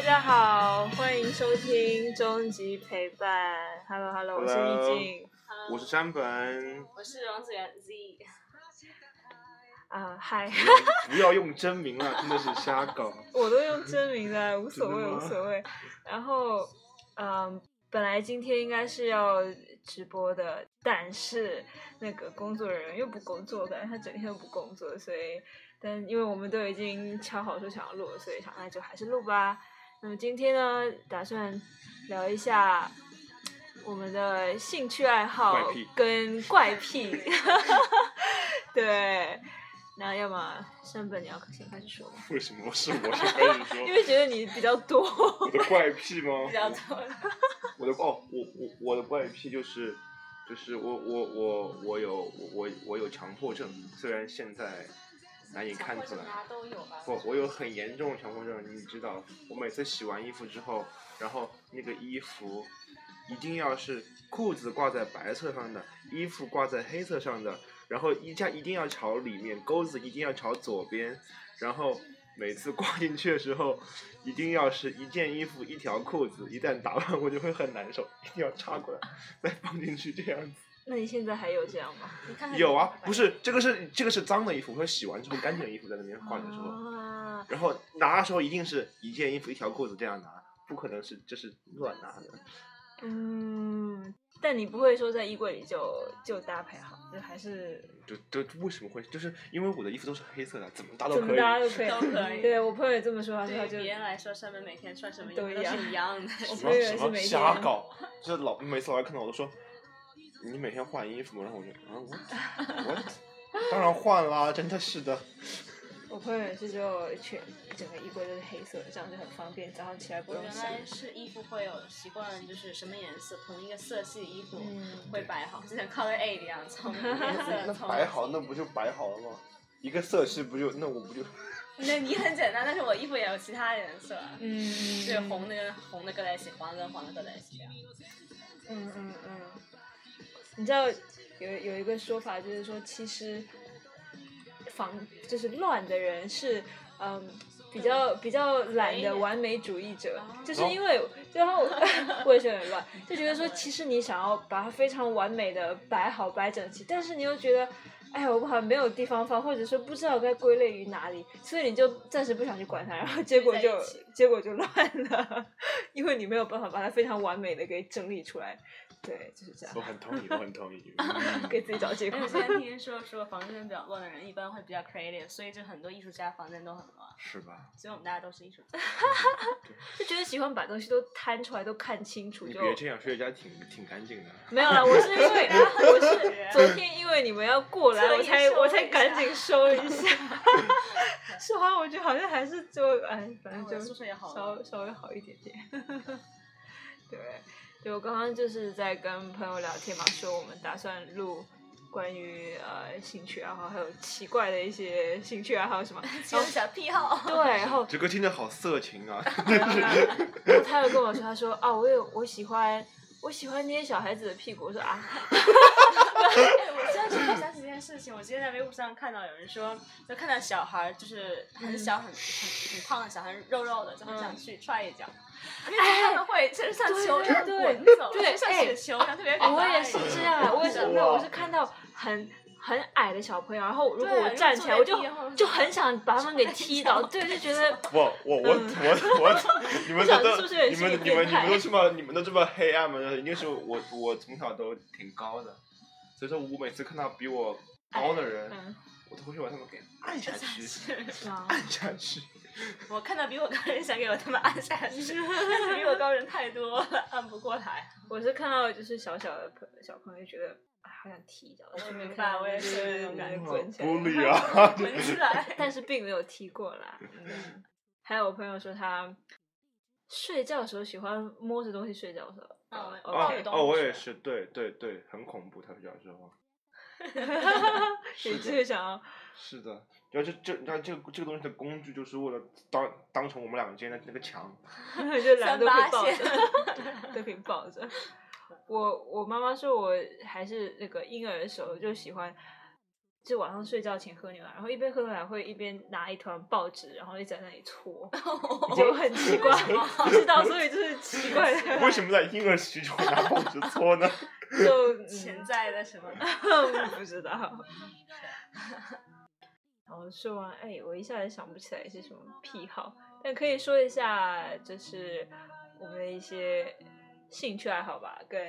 大家好，欢迎收听终极陪伴。Hello Hello，我是 Hello 易静。我是山本，我是王子源 Z，啊，嗨，不要用真名了，真的是瞎搞。我都用真名的，无所谓真的吗无所谓。然后，嗯，本来今天应该是要直播的，但是那个工作人员又不工作，感觉他整天都不工作，所以，但因为我们都已经敲好说想要录了，所以想那就还是录吧。那么今天呢，打算聊一下我们的兴趣爱好怪癖跟怪癖。对，那要么山本你要先开始说吗？为什么是我先 开始说？因为觉得你比较多。我的怪癖吗？比较多。我的哦，我我我的怪癖就是，就是我我我我有我我有强迫症，虽然现在难以看出来。不，我有很严重的强迫症，你知道，我每次洗完衣服之后，然后那个衣服一定要是裤子挂在白色上的，衣服挂在黑色上的，然后衣架一定要朝里面，钩子一定要朝左边，然后每次挂进去的时候，一定要是一件衣服一条裤子，一旦打乱我就会很难受，一定要插过来再放进去这样子。那你现在还有这样吗？你看看有啊，不是这个是这个是脏的衣服，会洗完之后干净的衣服在那边换的时候。啊，然后拿的时候一定是一件衣服一条裤子这样拿，不可能是就是乱拿的。嗯，但你不会说在衣柜里就就搭配好，就还是就就为什么会？就是因为我的衣服都是黑色的，怎么搭都怎么可以。搭都可以。都可以对我朋友也这么说，他说就别人来说，上面每天穿什么衣服都是一样的。我什朋友也是每么什么瞎天搞？这老每次老外看到我都说，你每天换衣服吗？然后我就啊我 我当然换啦，真的是的。我朋友也是就全整个衣柜都是黑色的，这样就很方便，早上起来不我原用想。来是衣服会有习惯，就是什么颜色，同一个色系的衣服嗯会摆好，就像 Color A 一样，从颜色 那从。摆好，那不就摆好了吗？一个色系不就那我不就 那你很简单，但是我衣服也有其他颜色，嗯，就是红的跟红的搁在一起，黄的跟黄的搁在一起这样。嗯嗯嗯，你知道有有一个说法，就是说其实防就是乱的人是嗯比较比较懒的完美主义者，就是因为然后 我也是有点乱，就觉得说其实你想要把它非常完美的摆好摆整齐，但是你又觉得。哎呀，我好像没有地方放，或者说不知道该归类于哪里，所以你就暂时不想去管它，然后结果就结果就乱了，因为你没有办法把它非常完美的给整理出来。对，就是这样我。很同意，我很同意。嗯给自己找借口而。且现在听说说房间比较乱的人，一般会比较 creative，所以就很多艺术家房间都很乱。是吧？所以我们大家都是艺术家。就觉得喜欢把东西都摊出来，都看清楚，就你别这样，薛家挺挺干净的。没有了。我是因为 我是昨天因为你们要过来，我才我才赶紧收一下。说完我觉得好像还是就哎，反正就宿舍也好稍了稍微好一点点。对，对我刚刚就是在跟朋友聊天嘛，说我们打算录关于呃兴趣爱好，还有奇怪的一些兴趣爱好什么。其实小癖好。对，然后这个听着好色情啊！然后他又跟我说，他说啊，我有我喜欢我喜欢捏小孩子的屁股。我说啊，哎，我现在突然想起一件事情，我今天在微博上看到有人说，就看到小孩就是很小很很很胖的小孩，肉肉的，就很想去踹一脚。因为他们会就是像球一样对滚走，对就像哎雪球一样，特别可爱。我也是这样啊，我也是没有，哇我是看到很很矮的小朋友，然后如果我站起来，我就就很想把他们给踢倒，对，就觉得我我我我我，你们想都是不是你们你们你们都这么你们都这么黑暗吗？一定是我我从小都挺高的，所以说我每次看到比我高的人，嗯，我都会去把他们给按下去，按下去。我看到比我高的人想给我他们按下去，但是比我高人太多了，按不过来。我是看到就是小小的朋小朋友，觉得啊好想踢一脚，我顺便明看我也是对那种 感觉滚起来。但是并没有踢过啦。嗯，还有我朋友说他睡觉的时候喜欢摸着东西睡觉的时候。哦我也是，对对对，很恐怖。他小时候你这个想要，是的，然后这这然后这个这个东西的工具就是为了当当成我们两个之间的那个墙。就两个都可以三八抱线着，都可以抱着。我我妈妈说我还是那个婴儿的时候就喜欢就晚上睡觉前喝牛奶，然后一边喝牛奶会一边拿一团报纸，然后一直在那里搓，就很奇怪，不知道，所以就是奇怪的。为什么在婴儿时期拿报纸搓呢？就嗯潜在的什么？不知道。然后说完，哎，我一下子想不起来是什么癖好，但可以说一下，就是我们的一些兴趣爱好吧，跟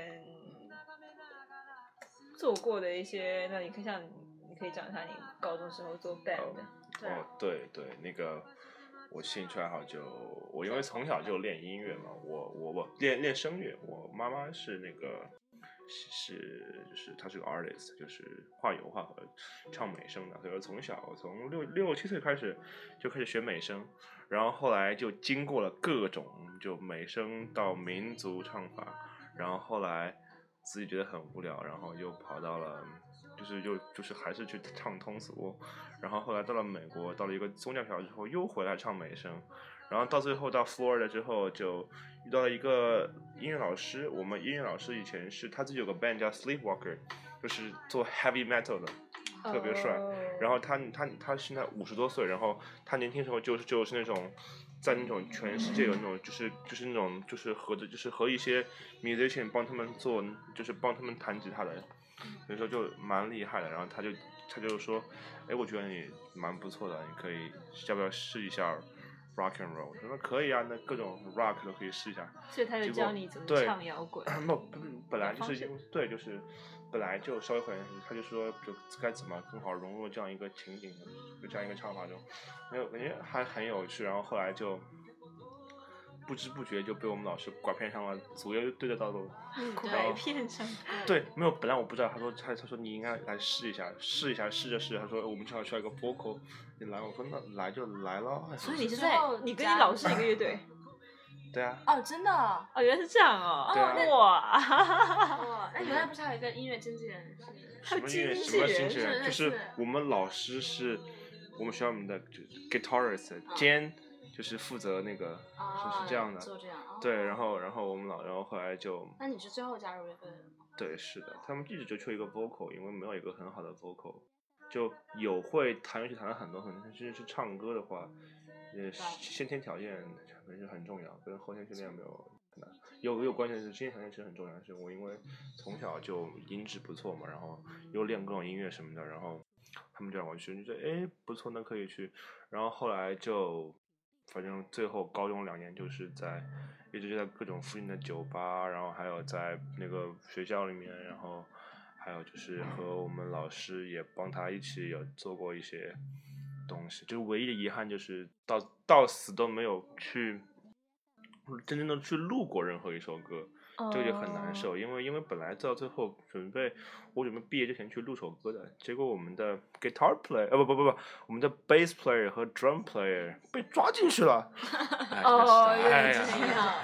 做过的一些。那你可以像你可以讲一下你高中时候做 band 的。对啊哦，对对，那个我兴趣爱好就我因为从小就练音乐嘛，我我我练练声乐，我妈妈是那个是就是他是个 artist，就是画油画和唱美声的，所以说从小从六六七岁开始就开始学美声，然后后来就经过了各种就美声到民族唱法，然后后来自己觉得很无聊，然后又跑到了。就是又就是还是去唱通俗，然后后来到了美国，到了一个宗教学校之后，又回来唱美声，然后到最后到 Florida 之后，就遇到了一个音乐老师。我们音乐老师以前是他自己有个 band 叫 Sleepwalker，就是做 heavy metal 的，特别帅。哦然后他他他现在五十多岁，然后他年轻时候就是就是那种。在那种全世界有那种就是就是那种就是和着就是和一些 musician 帮他们做就是帮他们弹吉他的，所以说就蛮厉害的。然后他就他就说，哎，我觉得你蛮不错的，你可以要不要试一下 rock and roll？他说可以啊，那各种 rock 都可以试一下。所以他就教你怎么唱摇滚。不不本来就是因为对，就是本来就稍微会，他就说就该怎么更好融入这样一个情景，就这样一个唱法中，没有感觉还很有趣。然后后来就不知不觉就被我们老师拐骗上了组乐队的道路。嗯，拐对，骗上，对，没有，本来我不知道，他说他他说你应该来试一下，试一下，试着试。他说我们正好需要一个 vocal，你来，我说那来就来了。哎所以你是在你跟你老师一个乐队。对啊，哦，真的哦，哦，原来是这样哦！对啊哇，哦那原来不是还有一个音乐经纪人是？什么音乐经什么纪人经纪人，就是是我们老师是我们学校里面的就是 guitarist 兼就是负责那个哦是是这样的，做这样。哦对，然后然后我们老然后后来就那你是最后加入乐队的吗？对是的，他们一直就缺一个 vocal，因为没有一个很好的 vocal，就有会弹乐器弹了很多很多，但是是唱歌的话，呃先天条件可能是很重要，跟后天训练没有很难。有有关键是先天条件其实很重要的，是我因为从小就音质不错嘛，然后又练各种音乐什么的，然后他们就让我去，就觉得哎不错，那可以去。然后后来就反正最后高中两年就是在一直就在各种附近的酒吧，然后还有在那个学校里面，然后还有就是和我们老师也帮他一起有做过一些东西，就唯一的遗憾就是到到死都没有去真正的去录过任何一首歌，这个就很难受，因为因为本来到最后准备我准备毕业之前去录首歌的，结果我们的 guitar player 呃不不不不，我们的 bass player 和 drum player 被抓进去了，哎哦原来是这呀，样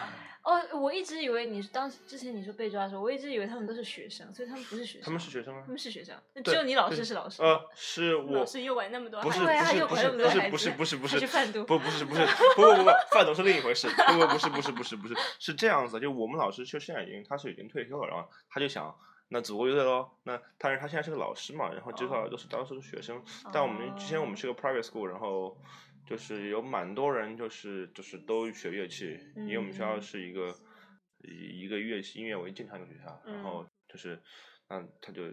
哦，我一直以为你是当时之前你说被抓的时候，我一直以为他们都是学生，所以他们不是学生。他们是学生吗他，们是学生，那只有你老师是老师。呃，是我老师又玩那么多不是孩子对啊又不是不是管那么多孩不是不是子不是不是贩毒不不是不是不不不不贩毒是另一回事，不不不是不是不是不是是这样子，就我们老师就现在已经他是已经退休了，然后他就想。那祖国乐队喽，那但是他现在是个老师嘛，然后接下来都是当时的学生，但我们之前我们是个 private school，然后就是有蛮多人就是就是都学乐器，因为我们学校嗯是一个以一个乐器音乐为建厂的学校，然后就是嗯他就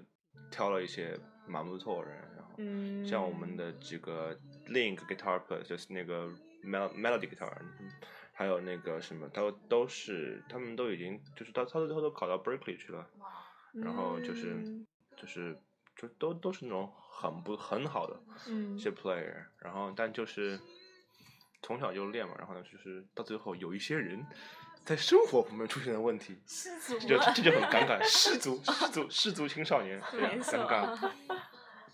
挑了一些蛮不错的人，然后嗯，像我们的几个另一个 guitar player 就是那个 mel melody guitar，嗯还有那个什么，都都是他们都已经就是到他最后都考到 Berkeley 去了，然后就是。嗯。就是就都都是那种很不很好的嗯一些 player，然后但就是从小就练嘛，然后呢就是到最后有一些人在生活方面出现了问题，失足这就这就很尴尬，失足失足失足青少年，非常尴尬。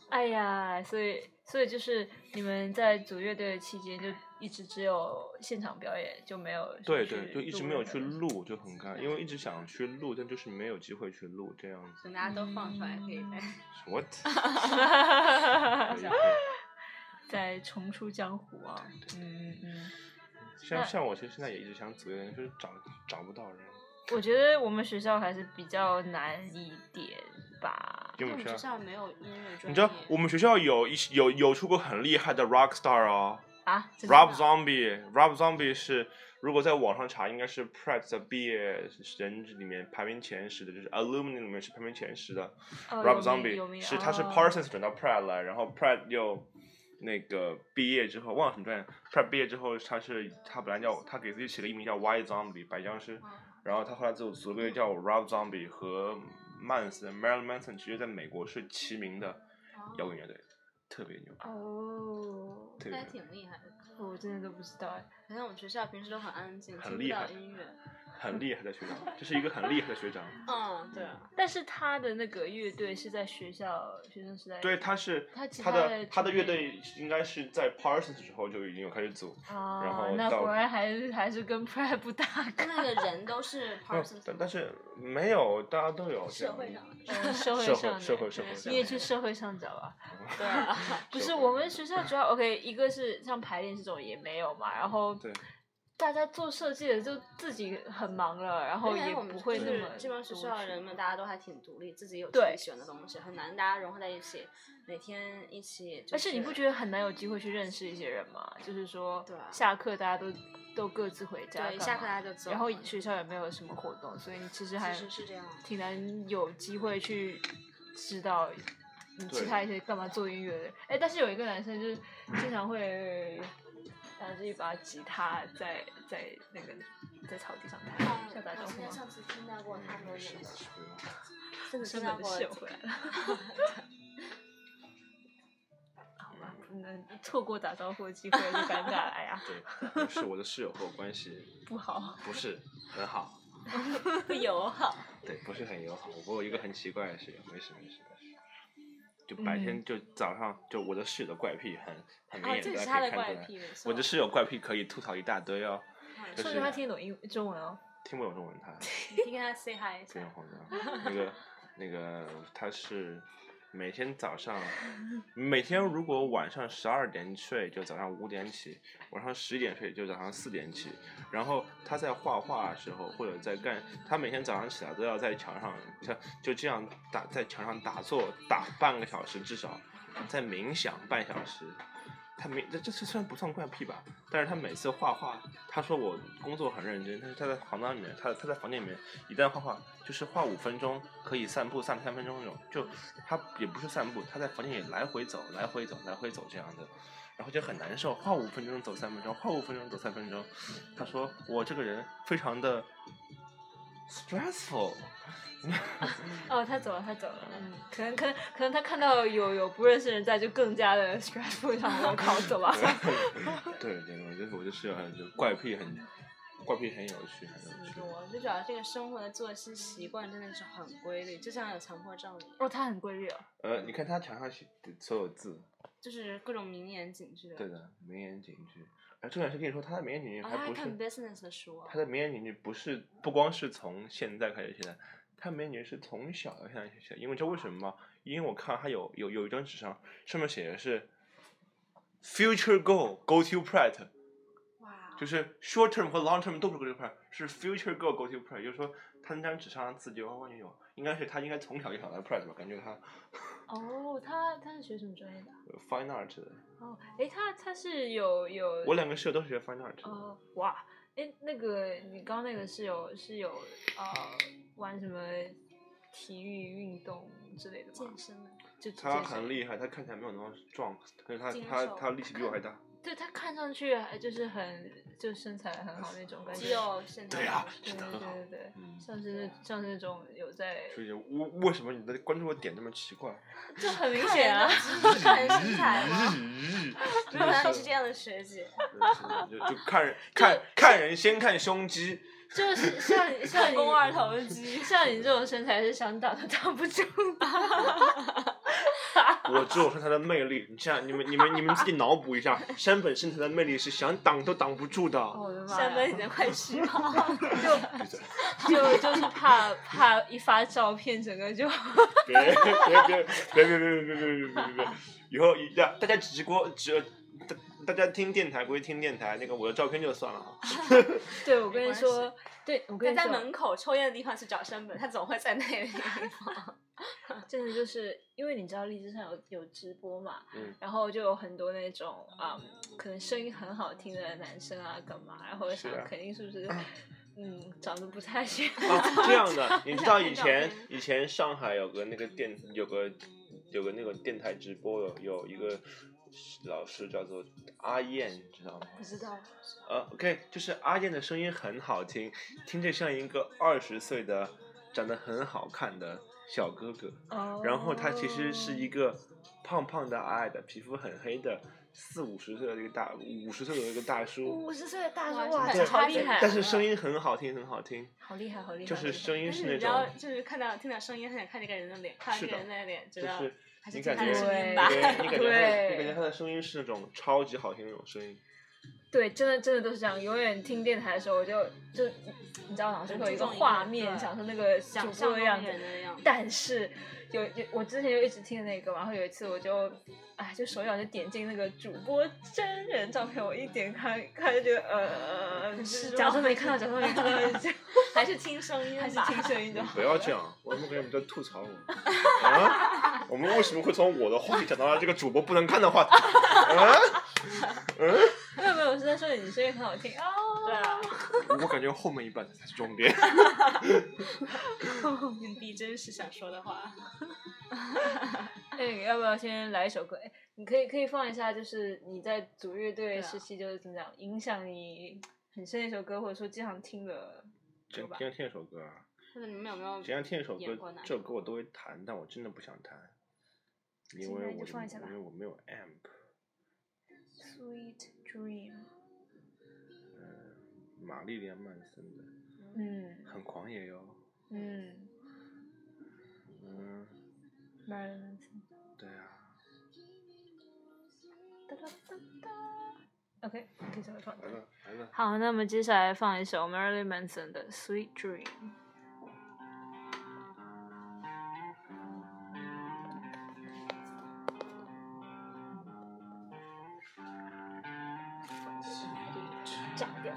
哎呀，所以所以就是你们在组乐队的期间，就一直只有现场表演，就没有对对，就一直没有去。录，就很尴尬，因为一直想去录，但就是没有机会去录这样子。等大家都放出来可以再。What？再 重出江湖啊！嗯嗯，像像我其实现在也一直想组乐队，就是找找不到人。我觉得我们学校还是比较难一点吧。因为我们学校，没有音乐专业。你知道我们学校有一有有出过很厉害的 rock star 哦啊，，Rob Zombie，Rob Zombie 是如果在网上查，应该是 Pratt 的毕业人里面排名前十的，就是 alumni 里面是排名前十的。哦 Rob Zombie 是他是哦 Parsons 转到 Pratt 来，然后 Pratt 又那个毕业之后忘了什么专业，Pratt 毕业之后他是他本来叫他给自己起了艺名叫 White Zombie 白僵尸，然后他后来就组了个叫 Rob Zombie 和 Manson Marilyn Manson 其实在美国是齐名的摇滚乐队，特别牛，哦，特别牛。还挺厉害的。我真的都不知道哎。好像我们学校平时都很安静，听不很厉害到音乐。很厉害的学长，这是一个很厉害的学长。嗯，对啊。但是他的那个乐队是在学校学生时代对，他是他其他他的的他的乐队应该是在 Parsons 时候就已经有开始组，然啊后，那果然还是还是跟 Prep 不搭。那个人都是 Parsons，但但是没有，大家都有社会上嗯社会社上社会社会上你也去社会上找啊？对啊，不是，我们学校主要 OK，一个是像排练这种也没有嘛，然后对大家做设计的就自己很忙了，然后也因为我不会那么基本上学校的人们，大家都还挺独立，自己有自对己喜欢的东西，很难大家融合在一起，每天一起、就是。而且你不觉得很难有机会去认识一些人吗？就是说对啊，下课大家都都各自回家对，下课大家就走。然后学校也没有什么活动，所以你其实还是这样。挺难有机会去知道你其他一些干嘛做音乐的人。哎，但是有一个男生就是经常会拿着一把吉他在在那个在草地上弹，啊要打招呼吗？我上次听到过他们那个，真的听到过是秀回来了。好吧，嗯，错过打招呼的机会就尴尬了，哎呀，对，是我的室友和我关系 不好。不是很好，不友好。对，不是很友好。我有一个很奇怪的室友，没事没事没事。就白嗯天就早上就我的室友的怪癖很很明哦，显，的可以看出来。癖，我的室友怪癖可以吐槽一大堆哦，就说是明他听得懂英中文哦。听不懂中文他。你跟他 say hi 一下非常。慌张。那个那个他是每天早上，每天如果晚上十二点睡，就早上五点起；晚上十点睡，就早上四点起。然后他在画画的时候，或者在干，他每天早上起来都要在墙上，像就这样打在墙上打坐打半个小时，至少在冥想半小时。他没这这这虽然不算怪癖吧，但是他每次画画，他说我工作很认真，但是他在房间里面，他他在房间里面一旦画画，就是画五分钟可以散步散三分钟那种，就他也不是散步，他在房间里来回走，来回走，来回走这样的，然后就很难受，画五分钟走三分钟，画五分钟走三分钟，他说我这个人非常的 stressful，哦，他走了，他走了。嗯，可能可能可能他看到有有不认识的人在，就更加的 stressful，想我靠，走吧。对对，我就是我的室友很就怪癖很怪癖很有趣，很有趣。很多，就主要这个生活的作息习惯真的是很规律，就像有强迫症一样，哦，他很规律哦。呃，你看他墙上写的所有字，就是各种名言警句。对的，名言警句。而重点是跟你说，他的名言警句哦，还不是、他还看 business 的书啊他。的名言警句不是不光是从现在开始写的，他名言警句是从小到现在写的。因为知道为什么吗？因为我看他有有有一张纸上上面写的是 future goal go to Pratt，哇，就是 short term 和 long term 都不是 go to Pratt，是 future goal go to Pratt，就是说他那张纸上的字就完全有，应该是他应该从小就想来 Pratt 吧，感觉他哦，他他是学什么专业的？呃 fine art 的。哦，哎，他他是有有我两个室友都是学 fine art 的。哦，哇，哎，那个你刚刚那个室友是有呃玩什么体育运动之类的吗健？身的。就他很厉害，他看起来没有那么壮，可是他他他力气比我还大。对他看上去还就是很就身材很好那种感觉。肌肉线条。对呀对对对对对，嗯像是那像是那种有在，所以为为什么你的关注的点这么奇怪？就很明显啊。看人身材吗？日没有想到你是这样的学姐。就就看人看看人先看胸肌，就是像 像你肱二头肌像你这种身材是想挡都挡不住的。我只有说他的魅力。你像你们你们你们自己脑补一下，山本身材的魅力是想挡都挡不住的。哦我的妈山本已呀！经快虚了。就就就是怕怕一发照片，整个就别别别别别别别别别别别别！以后一大大家直播只大大家听电台归听电台，那个我的照片就算了啊。对我跟你说，对，我跟他你说，在门口抽烟的地方是找山本，他总会在那个地方。真的就是因为你知道荔枝上有有直播嘛，嗯然后就有很多那种啊、可能声音很好听的男生啊，干嘛，然后我想是啊肯定是不是，嗯，长得不太行。啊，这样的，你知道以前以前上海有个那个电有个有个那个电台直播有有一个老师叫做阿燕，知道吗？不知道，呃，OK，就是阿燕的声音很好听，听着像一个二十岁的长得很好看的小哥哥。哦然后他其实是一个胖胖的、矮矮的、皮肤很黑的四五十岁的一个大五十岁的一个大叔，五十岁的大叔，哇，这这很差别好厉害，但是声音很好听，很好听，好厉害，好厉害，就是声音是那但是你知道，种，就是看到听到声音，很想看那个人的脸，看到是的这个人的脸，觉得就是你感觉声音吧。对，你感觉对你感觉他的声音是那种超级好听的那种声音，对，真的真的都是这样。永远听电台的时候，我就就你知道，脑子会有一个画面，想说那个主播想象的样子中人。的样子。但是有有，我之前就一直听那个嘛，然后有一次我就，哎，就手痒就点进那个主播真人照片，我一点开看就觉得呃，很失假装没看到，假装没看到，还是听声音，还是听声音就好。不要这样，我怎么感觉你在吐槽我？啊？我们为什么会从我的话题讲到了这个主播不能看的话题？啊？嗯？没有没有，我是在说你声音很好听哦。对啊，我感觉后面一半才是重点。你逼真是想说的话。哎，要不要先来一首歌？哎，你可以可以放一下，就是你在组乐队时期就是怎么讲，影响你很深的一首歌，或者说经常听的歌吧。经常听一首歌啊，或者你们有没有经常听一首歌这首歌我都会弹，但我真的不想弹，因为我的放一下吧因为我没有 amp。Sweet Dream，嗯玛丽莲曼森的，嗯很狂野哟。嗯嗯，，Marilyn Manson。对啊。哒哒哒哒 OK，你可以稍微放。来了来了，好，那么接下来放一首 Marilyn Manson 的《Sweet Dream》。炸掉！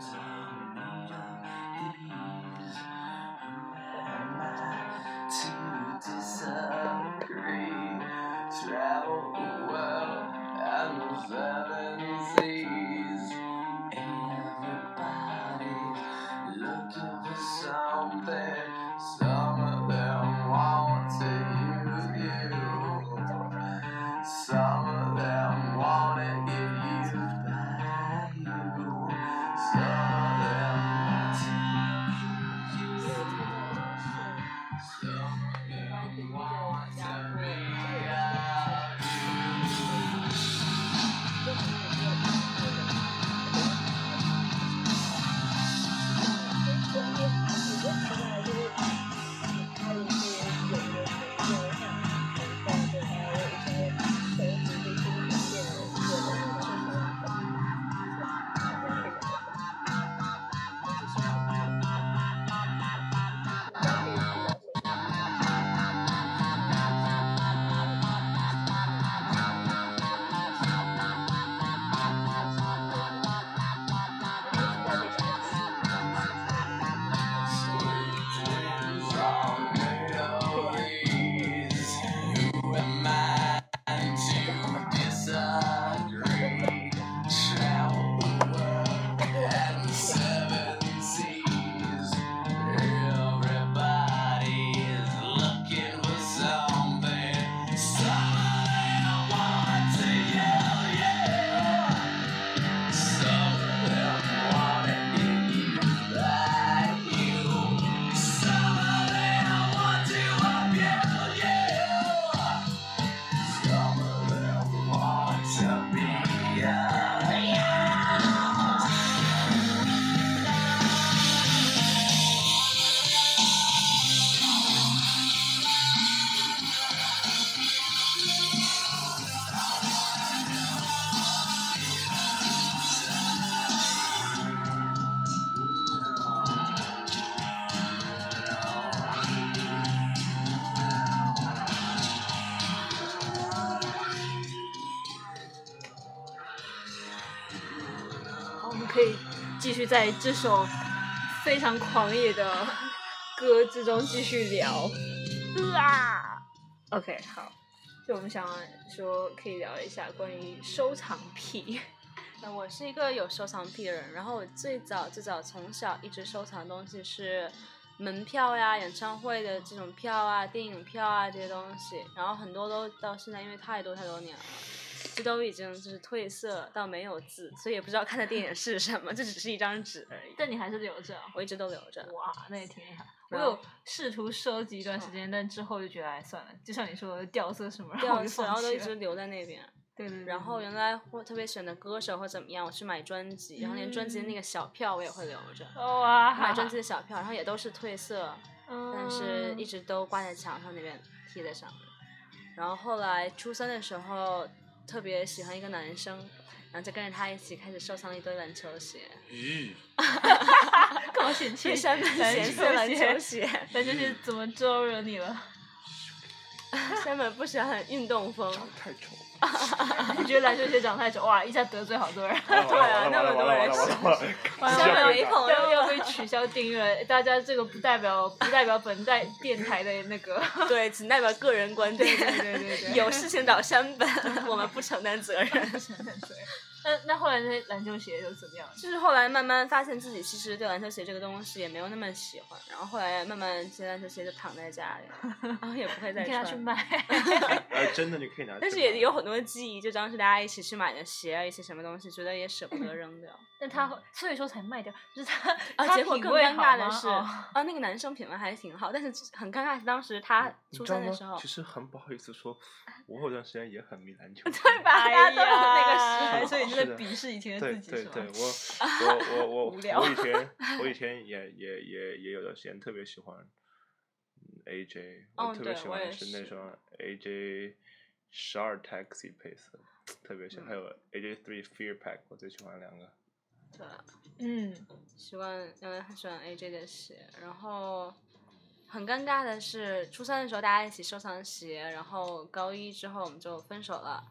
在这首非常狂野的歌之中继续聊。啊，OK，好，就我们想说可以聊一下关于收藏癖。那 我是一个有收藏癖的人，然后我最早最早从小一直收藏的东西是门票呀、演唱会的这种票啊、电影票啊这些东西，然后很多都到现在因为太多太多年了，这都已经就是褪色到没有字，所以也不知道看的电影是什么，这只是一张纸而已。但你还是留着啊、我一直都留着。哇，那也挺厉害。我有试图收集一段时间，但之后就觉得哎算了，就像你说的掉色什么，掉色，然后都一直留在那边。对对对。然后原来我特别喜欢的歌手或怎么样，我去买专辑，然后连专辑的那个小票我也会留着。哇，买专辑的小票，然后也都是褪色，但是一直直都挂在墙上那边贴在上面。然后后来初三的时候，特别喜欢一个男生，然后就跟着他一起开始收藏了一堆篮球鞋，咦，干嘛嫌弃去山本篮嫌弃球篮球鞋？鞋，篮球鞋怎么招惹你了？山本不喜欢运动风，长太丑。你觉得篮球鞋长太丑，哇，一下得罪好多人，对啊那么多人完了完了完了完了完了山本没朋友要被取消订阅。大家这个不代表不代表本代电台的那个。对，只代表个人观点。对对对对有事情找山本，我们不承担责任。那那后来那些篮球鞋又怎么样？就是后来慢慢发现自己其实对篮球鞋这个东西也没有那么喜欢，然后后来慢慢这些篮球鞋就躺在家里，然后也不会再穿。卖。哎，真的你可以拿去。但是也有很多记忆，就当时大家一起去买的鞋啊，一些什么东西，觉得也舍不得 扔掉。但他会所以说才卖掉，就是他啊，他结果更品味尴尬的是，好吗哦啊，那个男生品味还挺好，但是很尴尬是当时他初三的时候其，实很不好意思说，我有段时间也很迷篮球。对吧？大哎家都有那个时呀，候，所以你在鄙视以前的自己是吗？对对，我 我我我无聊我以前 我以前也也也也有段时间特别喜欢嗯 AJ，哦我特别喜欢的是那双 AJ 十二 Taxi 配色，特别喜欢，还有 AJ Three Fear Pack，我最喜欢两个。对，嗯，喜欢，因为很喜欢 AJ 的鞋，然后很尴尬的是，初三的时候大家一起收藏鞋，然后高一之后我们就分手了。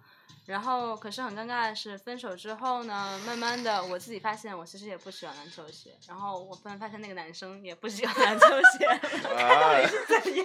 然后，可是很尴尬的是，分手之后呢，慢慢的我自己发现，我其实也不喜欢篮球鞋。然后我突然发现那个男生也不喜欢篮球鞋，啊，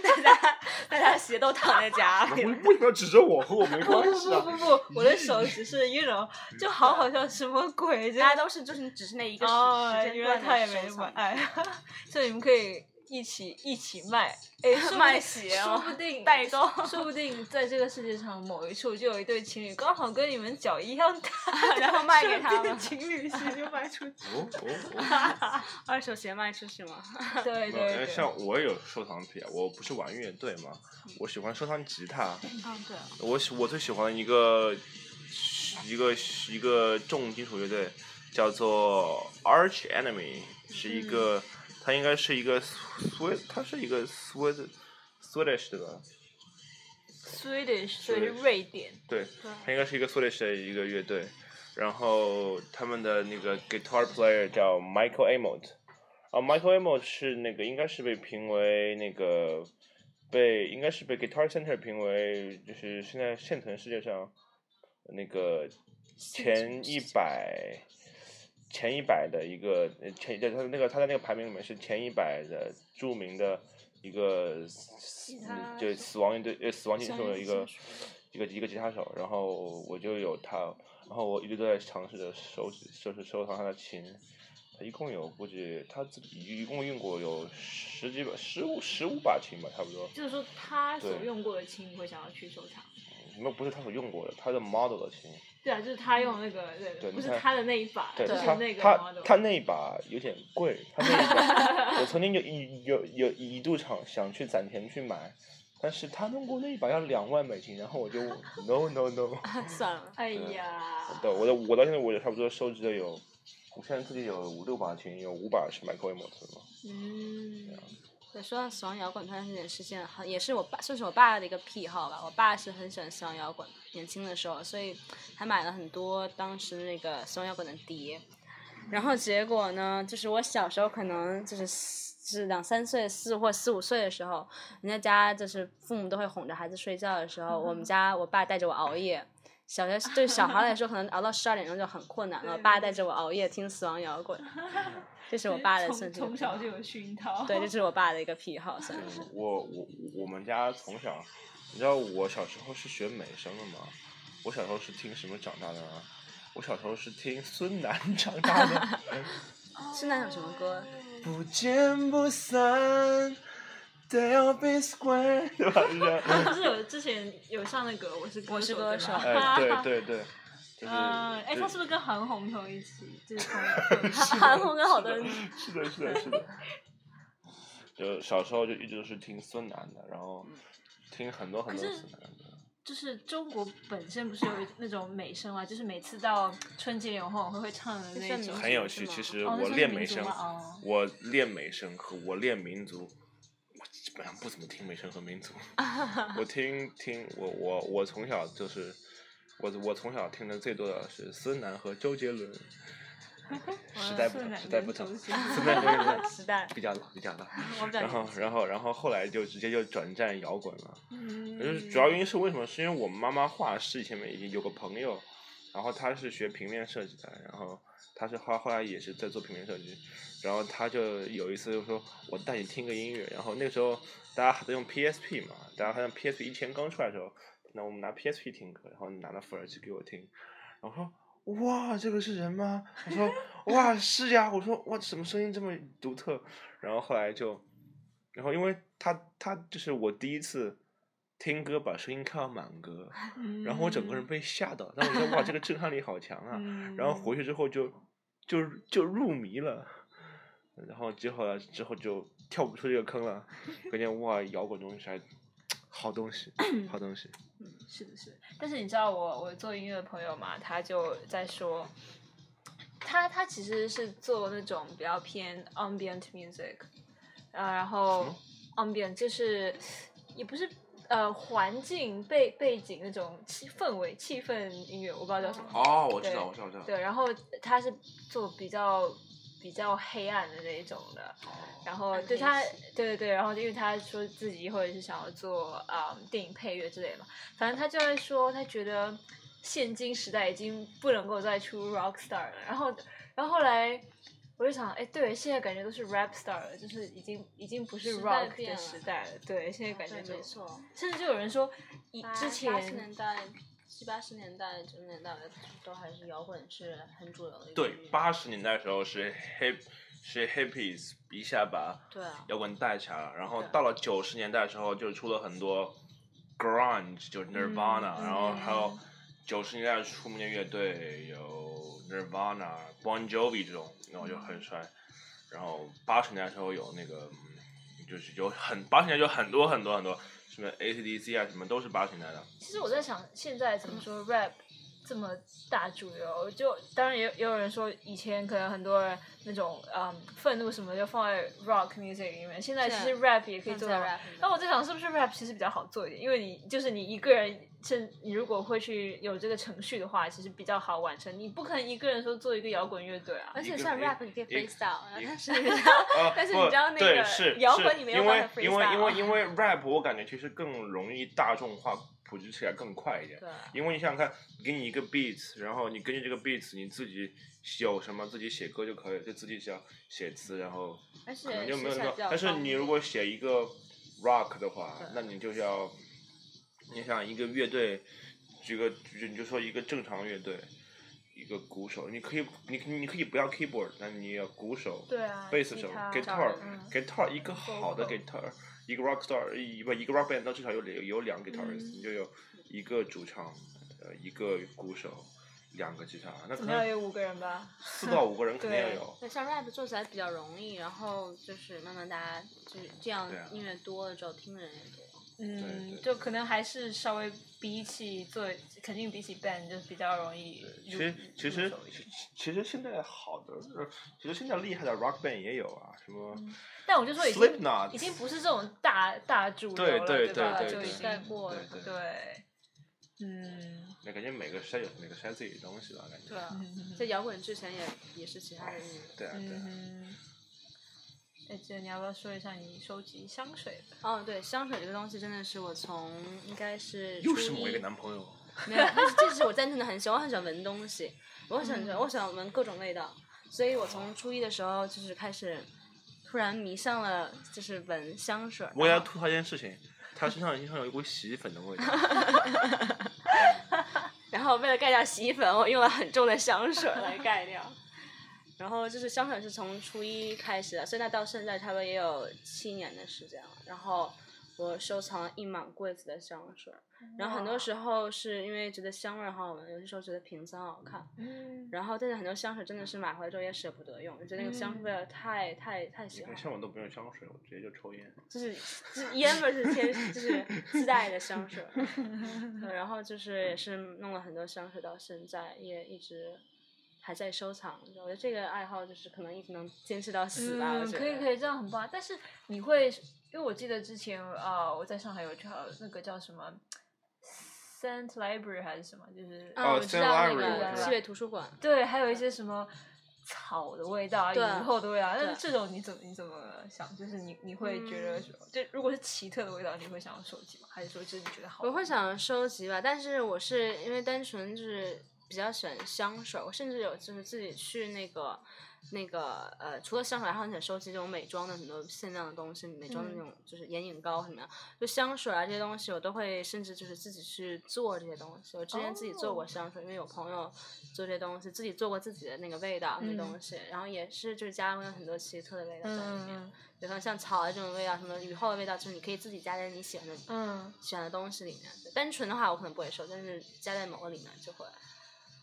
大家大家鞋都躺在家里为了。为什么要指着我？和我没不不关系啊！不不不，我的手只是 you know，就好好笑，什么鬼？大家都是就是只是那一个时哦，时间原来段他也没的收藏买，所以你们可以一起一起卖，哎，卖鞋哦说不定代购说不定在这个世界上某一处就有一对情侣，刚好跟你们脚一样大，然后卖给他们情侣鞋就卖出去。哦哦哦。二手鞋卖出去吗？对对像我有收藏癖啊，我不是玩乐队嘛，我喜欢收藏吉他。嗯，对。我喜我最喜欢一个一个一个重金属乐队，叫做 Arch Enemy，是一个，它应该是一个 Swe，它是一个 Swed Swedish 对吧？Swedish，所以是 Swedish 瑞典。对，它应该是一个 Swedish 的一个乐队，然后他们的那个 guitar player 叫 Michael Amott，啊，Michael Amott 是那个应该是被评为那个被应该是被 Guitar Center 评为就是现在现存世界上那个前一百前一百的一个呃前在他那个他在那个排名里面是前一百的著名的一个死就死亡乐队呃死亡金属的一个一个一个吉他手，然后我就有他，然后我一直都在尝试着收集收拾收藏他的琴，他一共有估计他自己一共用过有十几把十五十五把琴吧，差不多。就是说，他所用过的琴，你会想要去收藏？那不是他所用过的，他的 model 的琴，对啊，就是他用那个，对，对不是他的那一把，对就是他那个他。他那一把有点贵，他那一把我曾经有一有有一度想想去攒钱去买，但是他弄过那一把要两万美金，然后我就 no no no。算了，哎呀，对，我的我到现在我也差不多收集了有，我现在自己有五六把琴，有五把是 Michael Amos 的嘛。嗯，说到死亡摇滚团这件事情，很也是我爸，算是我爸的一个癖好吧。我爸是很喜欢死亡摇滚，年轻的时候，所以还买了很多当时那个死亡摇滚的碟。然后结果呢，就是我小时候可能就是是两三岁、四或四五岁的时候，人家家就是父母都会哄着孩子睡觉的时候，我们家我爸带着我熬夜。小学对小孩来说，可能熬到十二点钟就很困难了。我爸带着我熬夜听死亡摇滚，这是我爸的从从小就有熏陶。对，这是我爸的一个癖好，算是。我我我们家从小，你知道我小时候是学美声的吗？我小时候是听什么长大的呢？我小时候是听孙楠长大的。孙楠有什么歌？不见不散，They'll be square，对吧？不是有之前有上那个我是我是歌手哎，对对对，就是。嗯，哎，他是不是跟韩红同一期？就是同 韩红跟好多人是的，是的，是的。就小时候就一直是听孙楠的，然后听很多很多孙楠的。就是中国本身不是有那种美声嘛，就是每次到春节联欢晚会会唱的那种。很有趣。其实我练美声哦，我练美声和我练民族，我基本上不怎么听美声和民族。我听听我我我从小就是，我我从小听的最多的是孙楠和周杰伦。时代不同，时代不同，跟周杰孙楠周杰伦 时代比较老，比较老。然后然后，然后后来就直接就转战摇滚了。嗯就是主要原因是为什么？是因为我妈妈画室以前面已经有个朋友，然后他是学平面设计的，然后他是后后来也是在做平面设计，然后他就有一次就说我带你听个音乐，然后那个时候大家还在用 PSP 嘛，大家好像 PSP 一前刚出来的时候，那我们拿 PSP 听歌，然后你拿到副耳机给我听，然后说。哇，这个是人吗？我说哇是呀，我说哇什么声音这么独特？然后后来就，然后因为他他就是我第一次听歌把声音开到满格，然后我整个人被吓到，然后我觉得哇这个震撼力好强啊！嗯然后回去之后就就就入迷了，然后之后之后就跳不出这个坑了，感觉哇摇滚东西还好东西，好东西。嗯是的，是的。但是你知道我我做音乐的朋友嘛，他就在说，他他其实是做那种比较偏 ambient music，呃，然后 ambient 就是也不是呃环境背背景那种气氛围气氛音乐，我不知道叫什么。哦，我知道我知道，我知道。对，然后他是做比较比较黑暗的那一种的，然后暗黑对他，对对对，然后因为他说自己或者是想要做啊、电影配乐之类的嘛，反正他就在说，他觉得现今时代已经不能够再出 rock star 了，然后然后后来。我就想，哎，对，现在感觉都是 rap star 了，就是已经已经不是 rock 的时代了。对，现在感觉对，就没错。甚至就有人说，以之前七八十年代、九十年代都还是摇滚是很主流的对，八十年代的时候是 hip 是 hippies 一下把对啊，摇滚带起来了，然后到了九十年代的时候就出了很多 grunge，就是 Nirvana，、嗯然后还有嗯九十年代出名的乐队有 Nirvana、Bon Jovi 这种，然后就很帅。然后八十年代的时候有那个，嗯就是有很八十年代就很多很多很多什么 ACDC 啊什么都是八十年代的。其实我在想，现在怎么说 rap 这么大主流？就当然也也有人说，以前可能很多人那种嗯愤怒什么就放在 rock music 里面，现在其实 rap 也可以做到 rap。那我在想，是不是 rap 其实比较好做一点？因为你就是你一个人，是你如果会去有这个程序的话，其实比较好完成。你不可能一个人说做一个摇滚乐队啊。而且像 rap 你可以 freestyle，但是你知道，呃，但是你知道那个摇滚你没有办法因为因为 freestyle 因为 rap 我感觉其实更容易大众化，普及起来更快一点。因为你想想看，给你一个 beat，然后你根据这个 beat，你自己有什么自己写歌就可以，就自己写写词，然后可能就没有那么但是你如果写一个 rock 的话，那你就要，你想一个乐队，举个就你就说一个正常乐队，一个鼓手，你可以你你可以不要 keyboard，那你要鼓手，对啊，贝斯手吉他 guitar 嗯 guitar 一个好的 guitar，一个 rock star 一不一个 rock band 到至少有两有两个 guitarist，、嗯你就有一个主唱，呃一个鼓手，两个吉他，那可能有五个人吧？四到五个人 肯定要有。对，像 rap 做起来比较容易，然后就是慢慢大家就是这样音乐多了之后听的人也多。嗯，就可能还是稍微比起做，肯定比起 band 就比较容易。其实其实其其实现在好的，呃其实现在厉害的 rock band 也有啊，什么但我就说已经 Slipknot 已经不是这种大大主流了，对对吧？对对就已经盖过了对对对，嗯，那感觉每个筛有每个筛自己的东西吧，感觉。对啊，嗯在摇滚之前也也是其他的音乐。对啊对啊。嗯。哎，姐，你要不要说一下你收集香水的？哦，对，香水这个东西真的是我从应该是初又是某一个男朋友。没有，但是这是我真正的很喜欢，我很喜欢闻东西，我很喜欢，我喜欢闻各种味道。所以我从初一的时候就是开始突然迷上了就是闻香水我要吐槽一件事情，他身上经常有一股洗衣粉的味道。然后为了盖掉洗衣粉，我用了很重的香水来盖掉。然后就是香水是从初一开始的，现在到现在差不多也有七年的时间了。然后我收藏了一满柜子的香水，然后很多时候是因为觉得香味儿很好闻，有些时候觉得瓶子很好看。嗯，然后但是很多香水真的是买回来之后也舍不得用，就觉得那个香味儿太太太喜欢了。像我都不用香水，我直接就抽烟。就是就是烟味儿是天就是自带的香水，对然后就是也是弄了很多香水，到现在也一直还在收藏。我觉得这个爱好就是可能一直能坚持到死吧。嗯，可以可以，这样很棒。但是你会，因为我记得之前啊、我在上海有去好那个叫什么 Saint Library 还是什么，就是啊，我哦知道那个西北图书馆。对，还有一些什么草的味道啊、对雨后的味道。但是这种你怎么你怎么想？就是你你会觉得说，就如果是奇特的味道，你会想要收集吗？还是说就是你觉得好？我会想收集吧，但是我是因为单纯就是比较喜欢香水，我甚至有就是自己去那个那个呃，除了香水，还很想收集这种美妆的很多限量的东西，美妆的那种就是眼影膏什么的，就香水啊这些东西，我都会甚至就是自己去做这些东西。我之前自己做过香水，因为有朋友做这些东西，自己做过自己的那个味道那东西，然后也是就是加入了很多奇特的味道在里面。嗯比方像草的这种味道，什么雨后的味道，就是你可以自己加在你喜欢的嗯，喜欢的东西里面。单纯的话，我可能不会收，但是加在某个里面就会。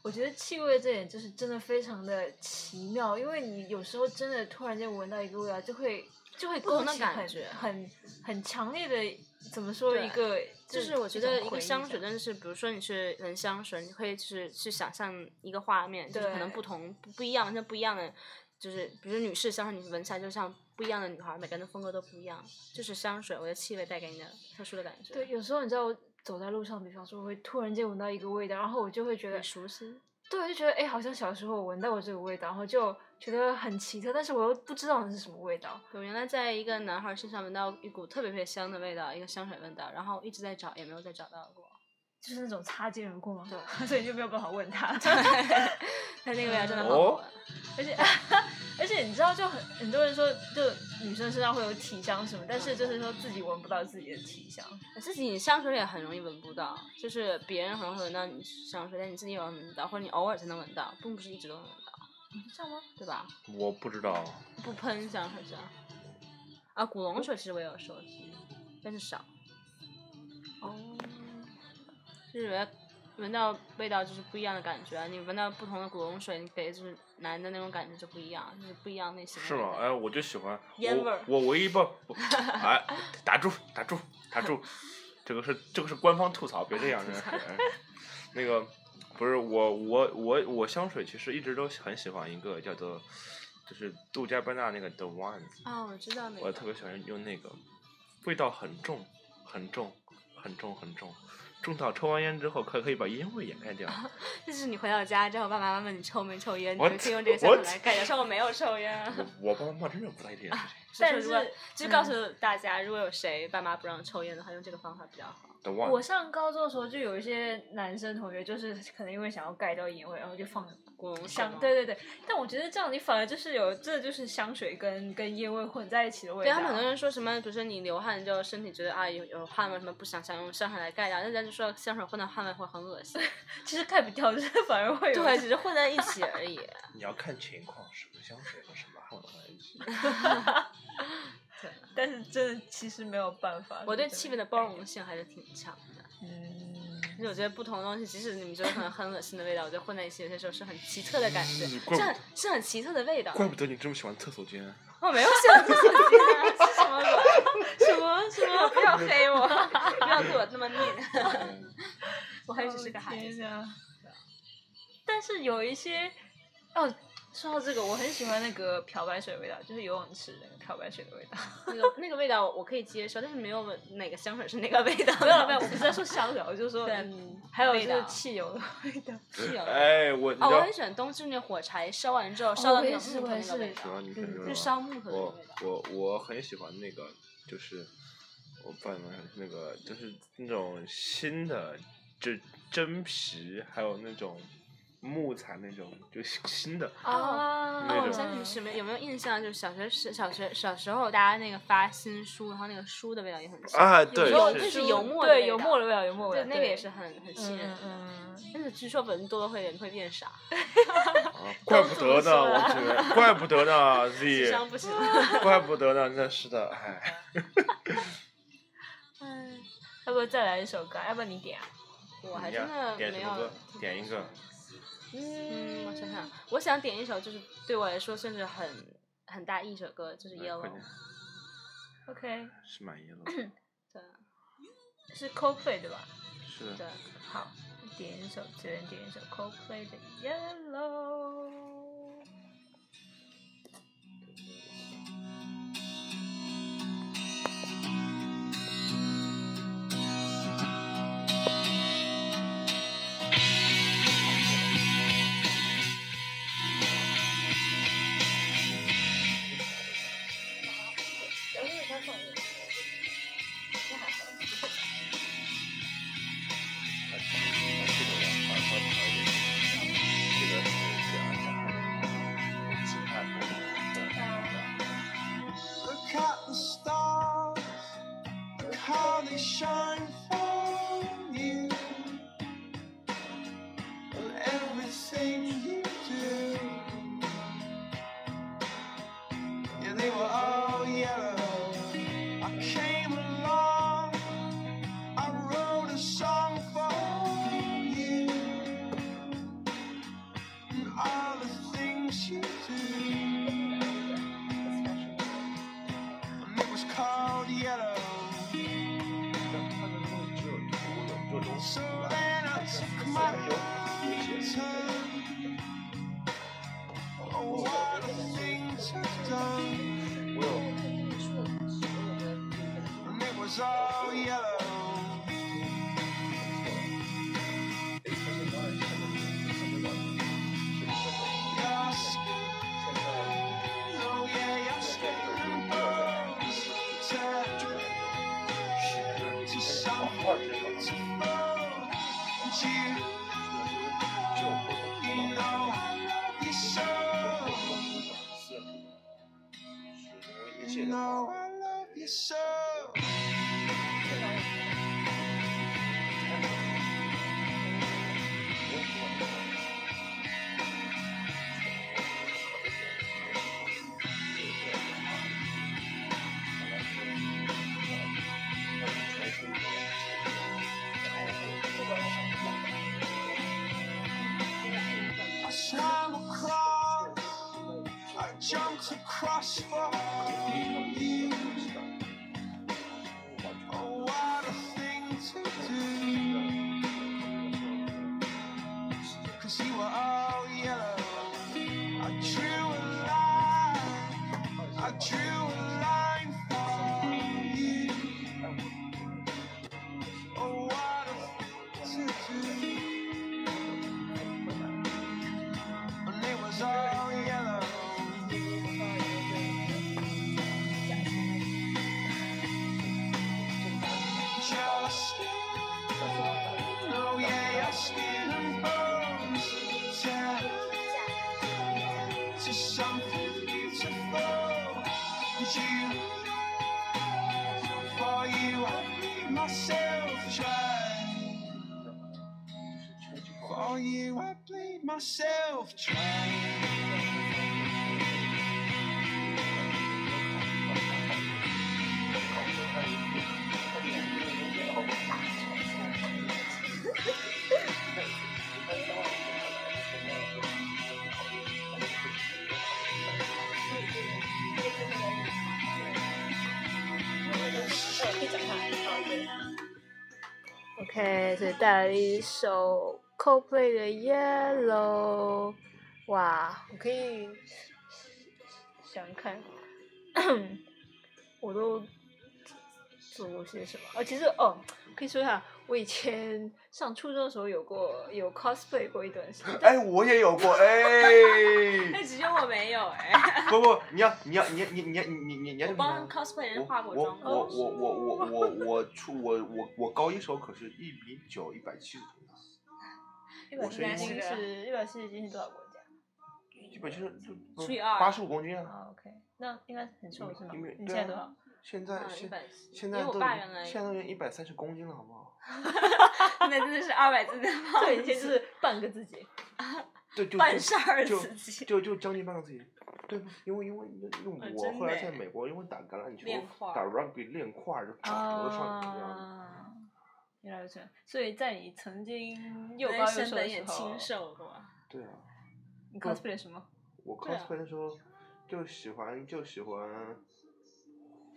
我觉得气味这点就是真的非常的奇妙，因为你有时候真的突然间闻到一个味道，就会就会勾起很感觉很很强烈的怎么说一个，就是我觉得一个香水真的是，比如说你去闻香水，你会就是去想象一个画面，就是可能不同不不一样，像不一样的，就是比如女士香水，你闻起来就像不一样的女孩，每个人的风格都不一样。就是香水，我的气味带给你的特殊的感觉，对，有时候你知道我走在路上，比方说我会突然间闻到一个味道，然后我就会觉得很熟悉。对，就觉得哎，好像小时候我闻到过这个味道，然后就觉得很奇特，但是我又不知道那是什么味道。我原来在一个男孩身上闻到一股特别特别香的味道，一个香水味道，然后一直在找，也没有再找到过。就是那种擦肩而过嘛，对，所以你就没有办法问他。他 那个味道真的很好哦闻。而且而且你知道，就很很多人说，就女生身上会有体香什么，但是就是说自己闻不到自己的体香。自己香水也很容易闻不到，就是别人很容易闻到你香水，但你自己有闻不到，或者你偶尔才能闻到，并不是一直都能闻到，这样吗？对吧？我不知道，不喷香水是吧？啊，古龙水其实我也有收集，但是少。哦，就是闻闻到味道就是不一样的感觉啊，你闻到不同的古龙水，你给就是男的那种感觉就不一样，就是不一样类型是吗？哎，我就喜欢烟味儿我我唯一不，不哎，打住打住打住，这个是这个是官方吐槽，别这样，真是。哎那个不是我我我我香水其实一直都很喜欢一个叫做就是杜嘉班纳那个 The One，啊，我知道那个。我特别喜欢用那个，味道很重很重很重很重，重到抽完烟之后可可以把烟味掩盖掉。就是你回到家之后，爸爸妈妈问你抽没抽烟，你？就可以用这个香水来盖掉。说我没有抽烟啊。我爸爸妈妈真的不在意这件事情。但是就告诉大家，如果有谁爸妈不让抽烟的话，用这个方法比较好。我上高中的时候就有一些男生同学，就是可能因为想要盖掉烟味，然后就放香，对对对。但我觉得这样你反而就是有，这就是香水跟跟烟味混在一起的味道。对他们很多人说什么，比如说你流汗之后，身体觉得啊有有汗味什么，不想想用香水来盖掉，那人家就说香水混到汗味会很恶心。其实盖不掉，就是反而会有。对，只是混在一起而已。你要看情况，什么香水和什么汗混在一起。但是真的其实没有办法。我对气味的包容性还是挺强的。嗯，就是我觉得不同的东西，即使你们觉得可能很恶心的味道，我觉得混在一起，有些时候是很奇特的感觉，嗯是很是很奇特的味道。怪不得你这么喜欢厕所间。我没有想这些啊，是 什么鬼？什么 什么？不要黑我，不要对我那么 mean。嗯我还只是个孩子。但是有一些哦，说到这个，我很喜欢那个漂白水的味道，就是游泳池那个漂白水的味道。那个那个味道我可以接受，但是没有闻哪个香水是那个味道。没有没有，我不是在说香水，我就说还有就是汽油的味道。汽油的。哎，我哦，我很喜欢冬至那火柴烧完之后烧到那我也是种木头那个味道就是烧木头的味道。我我很喜欢那个，就是我不知道你们那个，就是那种新的，就真皮，还有那种木材那种，就新的。啊那种哦，我想起什么有没有印象？就是小学时小学小时候，大家那个发新书，然后那个书的味道也很香。啊，对，时候是就是油墨的对味道油墨的味道，油墨味对，道，那个也是很很吸引人嗯的。嗯但是据说闻多了会人会变傻，啊怪不得呢，我觉得，怪不得呢 智商，Z，不行。怪不得呢，那是的，哎，嗯，要不再来一首歌？要不你点啊？我还你要真的没有？点一个。嗯，我想想，我想点一首，就是对我来说甚至很很大一首歌，就是《Yellow OK，是满 Yellow，对是 Coldplay 对吧？是的。对，好，点一首，只能点一首 Coldplay 的 Yellow。They shine jump to crush for 所以带来了一首 Coldplay 的 Yellow，哇，我可以想想看，我都做过些什么？啊，其实哦，可以说一下，我以前上初中的时候有过有 cosplay 过一段时间。哎，我也有过，哎，哎，只有我没有哎，不不，你要你要你你你你你你要我帮 cosplay 人化过我妆。我我我我我我初我我我高一时候可是一米九一百七十斤，一百七十斤 是一百七十斤是多少国家？一百七十除以二八十五公斤啊。啊，OK，那应该很瘦是吗？你现在多少？现在嗯现140因为我现在都现在都一百三十公斤了，好不好？那真的是二百斤的 胖对，以前就是半个自己。对，就就半扇儿就自己就就将近半个自己。对，因为因为因为呃我后来在美国，因为打橄榄球打 rugby 练块儿，就长头上这样。啊，原来如此。所以在你曾经又对高又瘦的时候？对啊，你 cosplay 什么？我 cosplay 的时候就喜欢就喜欢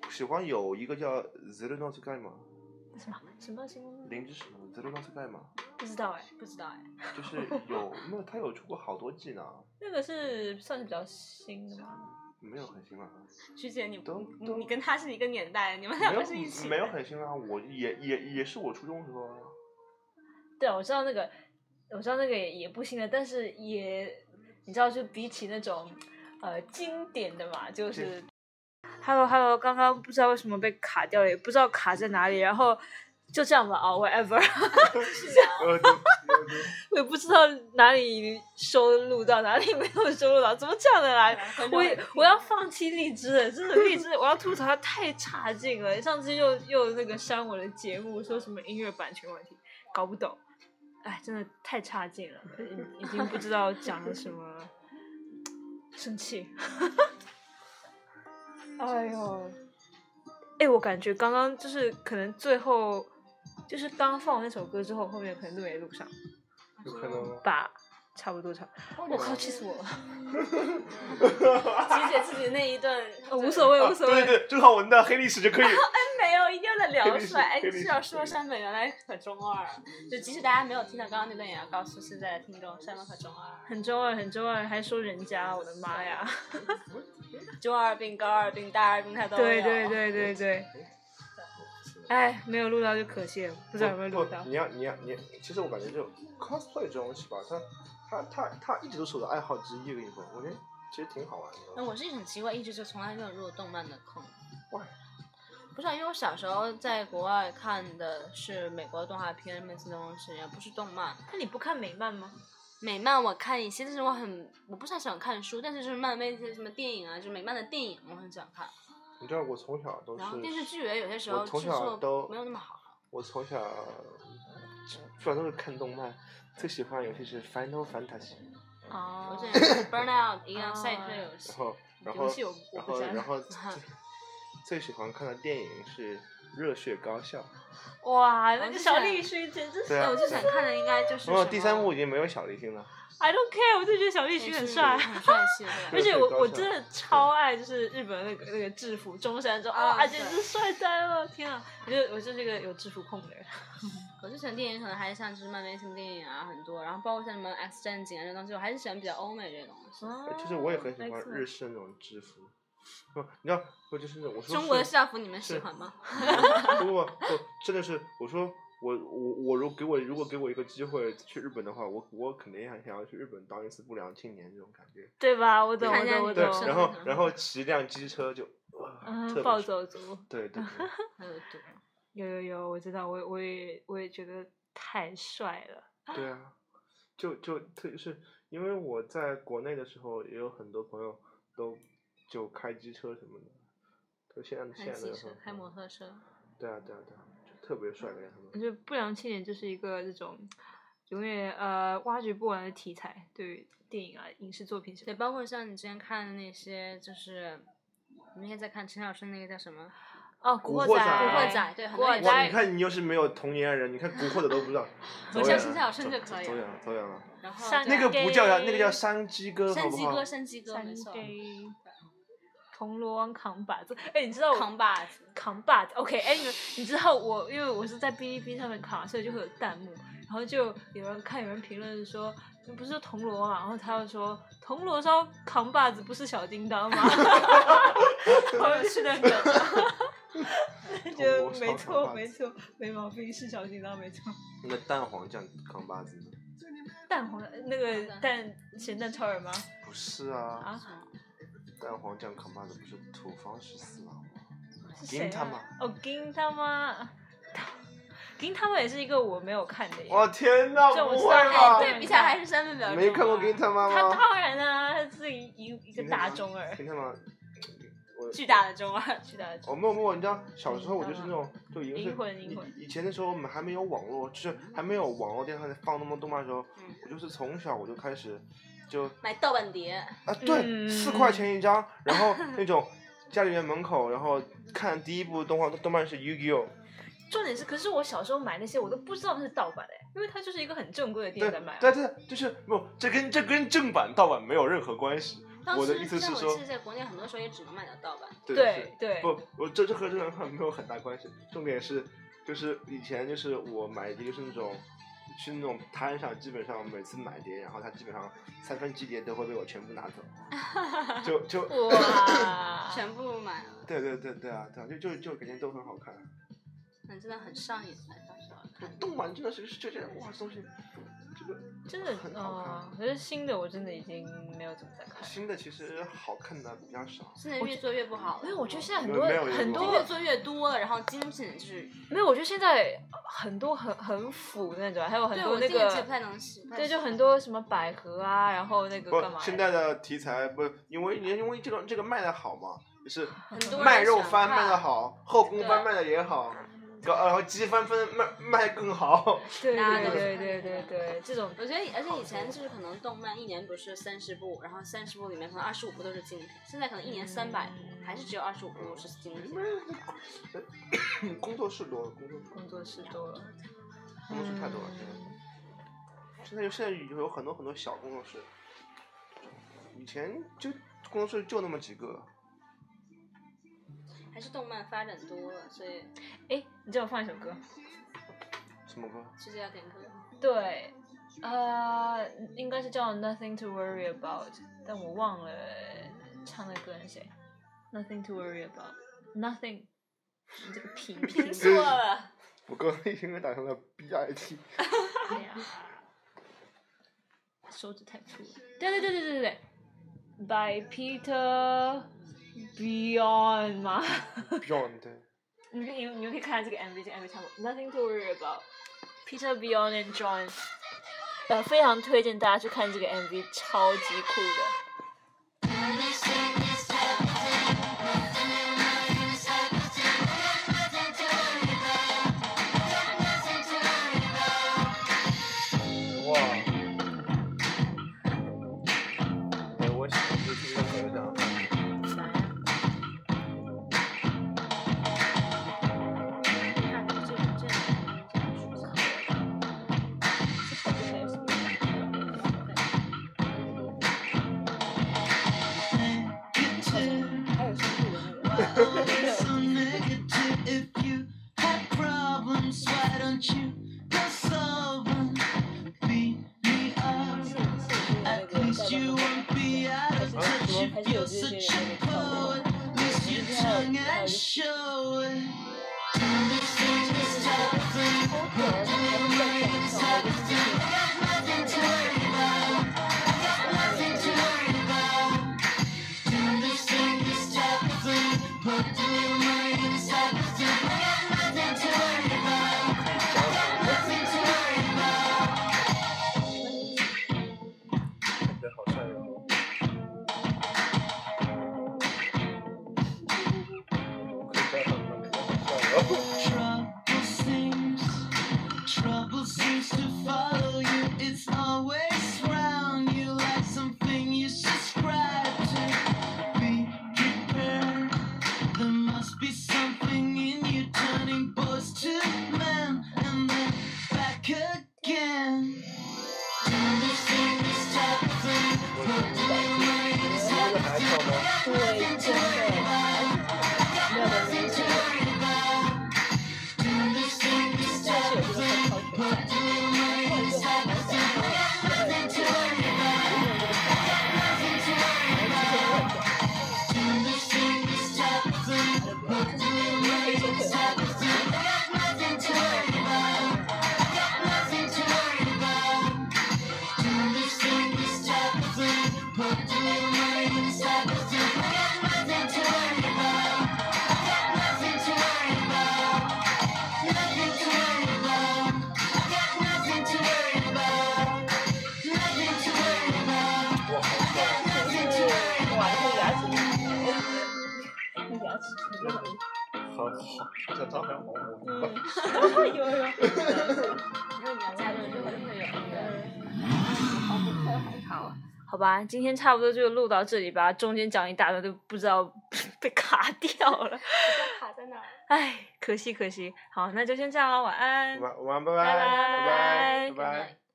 喜欢有一个叫 Zero Not Guy 吗，什么什么什么？零知识 Zero Not Guy 吗，不知道哎，不知道哎，就是有那他有出过好多季呢，那个是算是比较新的吗？没有很新了，徐姐你你你跟他是一个年代，你们两个是一起的。没有很新啊，我也也也是我初中时候啊。对，我知道那个，我知道那个也也不新的，但是也你知道，就比起那种呃经典的嘛，就是。Hello Hello，刚刚不知道为什么被卡掉了，也不知道卡在哪里，然后就这样吧啊、whatever，我也不知道哪里收录到，哪里没有收录到，怎么这样的来？我也我要放弃荔枝了，真的荔枝，我要吐槽它太差劲了。上次又又那个删我的节目，说什么音乐版权问题，搞不懂。哎，真的太差劲了，已已经不知道讲了什么，生气。哎呦，哎，我感觉刚刚就是可能最后，就是刚放完那首歌之后，后面可能都没录上有可能吗？吧，差不多差。我靠，气死我了！徐姐自己那一顿呃无所谓，无所谓。对对对，正好闻到黑历史就可以。哎没有，一定要再聊出来。哎，是要说山本原来可中二，就即使大家没有听到刚刚那段，也要告诉现在的听众，山本可中二。很中二，很中二，还说人家，我的妈呀！中二病、高二病、大二病他都有。对对对对对，哎，没有录到就可惜了，不知道有没有录到不。你要你要你，其实我感觉就 cosplay 这种东西吧，它它它它一直都是我的爱好之一。我跟你说，我觉得其实挺好玩那的。我是一直很奇怪，一直就从来没有入过动漫的坑。不知道，因为我小时候在国外看的是美国动画片类似的东西，也不是动漫。那你不看美漫吗？美漫我看一些，但是我很我不是太喜欢看书，但是就是漫威一些什么电影啊，就是美漫的电影我很喜欢看。你知道我从小都是然后电视剧也有些时候我从小制作都没有那么好。我从小主要都是看动漫，最喜欢的游戏是 Final Fantasy，哦我之前是 Burnout 一个赛车游戏然，后然后然后然 后最最喜欢看的电影是《热血高校》。哇，那个小栗旬简直是对啊我最想看的应该就是然后什第三么部已经没有小栗旬了。I don't care，我就觉得小栗旬是很帅。很帅气的。而且我我真的超爱，就是日本那个那个制服中山装啊啊，对简直帅呆了！天啊，我就我就是一个有制服控的人。我之前电影可能还是像就是漫威型电影啊很多，然后包括像什么 X 战警啊这种东西，我还是喜欢比较欧美这些东西。哦其实我也很喜欢日式那种制服。不，你知道，不就是那种我说中国的校服你们喜欢吗？不不不，真的是我说我我我如给我如果给我一个机会去日本的话，我我肯定还想要去日本当一次不良青年这种感觉。对吧？我懂，我懂，我。然后然后骑一辆机车就，暴走族，对对对。有有有，我知道，我我也我也觉得太帅了。对啊，就就特别是因为我在国内的时候，也有很多朋友都就开机车什么的，都现在现开汽车在的很，开摩托车，对啊对啊对啊，就特别帅的他们。就不良青年就是一个这种永远呃挖掘不完的题材，对于电影啊、影视作品什么对，包括像你之前看的那些，就是你那天在看陈小春那个叫什么？哦，古惑仔，古惑仔对很古惑仔你，看你又是没有童年的人，你看《古惑仔》都不知道，走眼了我叫陈小春就可以了走远了，走眼了。然后山那个不叫呀，那个叫山鸡哥，好不好山鸡哥，？山鸡哥，没错，J，铜锣湾扛把子。哎，你知道我扛把子，扛把子？OK，哎，你们你知道我，因为我是在哔哩哔哩上面扛，所以就会有弹幕，然后就有人看有人评论说。不是铜锣嘛，然后他又说铜锣烧扛把子不是小叮当吗？好有趣的 觉得没错没错，没毛病，是小叮当没错。那蛋黄酱扛把子呢？蛋黄那个蛋咸蛋超人吗？不是啊，啊，蛋黄酱扛把子不是土方十四郎吗？是谁金他妈啊？哦，金他妈！金他妈也是一个我没有看的耶。我天哪，这种不会吧？对比起来还是三分比较重。没看过《金他妈吗他》？当然啊，他自己一一个大中二，金他妈，我巨大的中二。巨大的中我没有没有，你知道小时候我就是那种就一个是以以前的时候我们还没有网络，就是还没有网络电视上放那么多动漫的时候，嗯我就是从小我就开始就 买盗版碟，啊对，嗯四块钱一张，然后那种家里面门口，然后看第一部动画动漫是 Yu-Gi-Oh，重点是，可是我小时候买那些我都不知道那是盗版的，因为它就是一个很正规的店对在卖啊。对对，就是没有，这跟这跟正版盗版没有任何关系。当我的时在我意思是说记得在国内很多时候也只能买到盗版。对对对，不，我这这和这两款没有很大关系。重点是，就是以前就是我买的就是那种，去那种摊上，基本上每次买碟，然后他基本上三分之一碟都会被我全部拿走，就就哇，全部买了，对对对对啊对啊，就就就感觉都很好看。那真的很上瘾。当时候看，动漫真的是就这哇，这东西这个真的很好看。哦，可是新的我真的已经没有怎么在看。新的其实好看的比较少。现在越做越不好因为，我觉得现在很多很多越做越多了，然后精品就是没有，我觉得现在很多很很腐那种，还有很对多那个不太能对，就很多什么百合啊，然后那个干嘛，？现在的题材不，因为因为这个这个卖的好嘛，就是很多卖肉番卖的好，后宫番卖的也好，然后然后鸡番分卖卖更好。对对对对对对，这种我觉得，而且以前就是可能动漫一年不是三十部，然后三十部里面可能二十五部都是精品，现在可能一年三百部，还是只有二十五部是精品。工作室多了，工作室工作室多了，工作室太多了，现在。现在有现在有有很多很多小工作室，以前就工作室就那么几个。还是动漫发展多了，所以哎，你叫我放一首歌，什么歌？直接要点歌。对，呃，应该是叫 Nothing to Worry About，但我忘了唱的歌是谁，Nothing to Worry About，Nothing，你这个拼 拼错了，我刚才应该打成了 B I T。哎呀，手指太粗了。对对对对对对对，By Peter Beyond 吗？Beyond 对。你可以你们可以看下这个 MV，这个 MV 唱过，Nothing to Worry About，Peter Beyond and John，呃，非常推荐大家去看这个 MV，超级酷的。far. 今天差不多就录到这里吧，中间讲一大堆都不知道 被卡掉了。哎，可惜可惜。好，那就先这样了，晚安。晚晚，拜拜。拜拜。拜拜。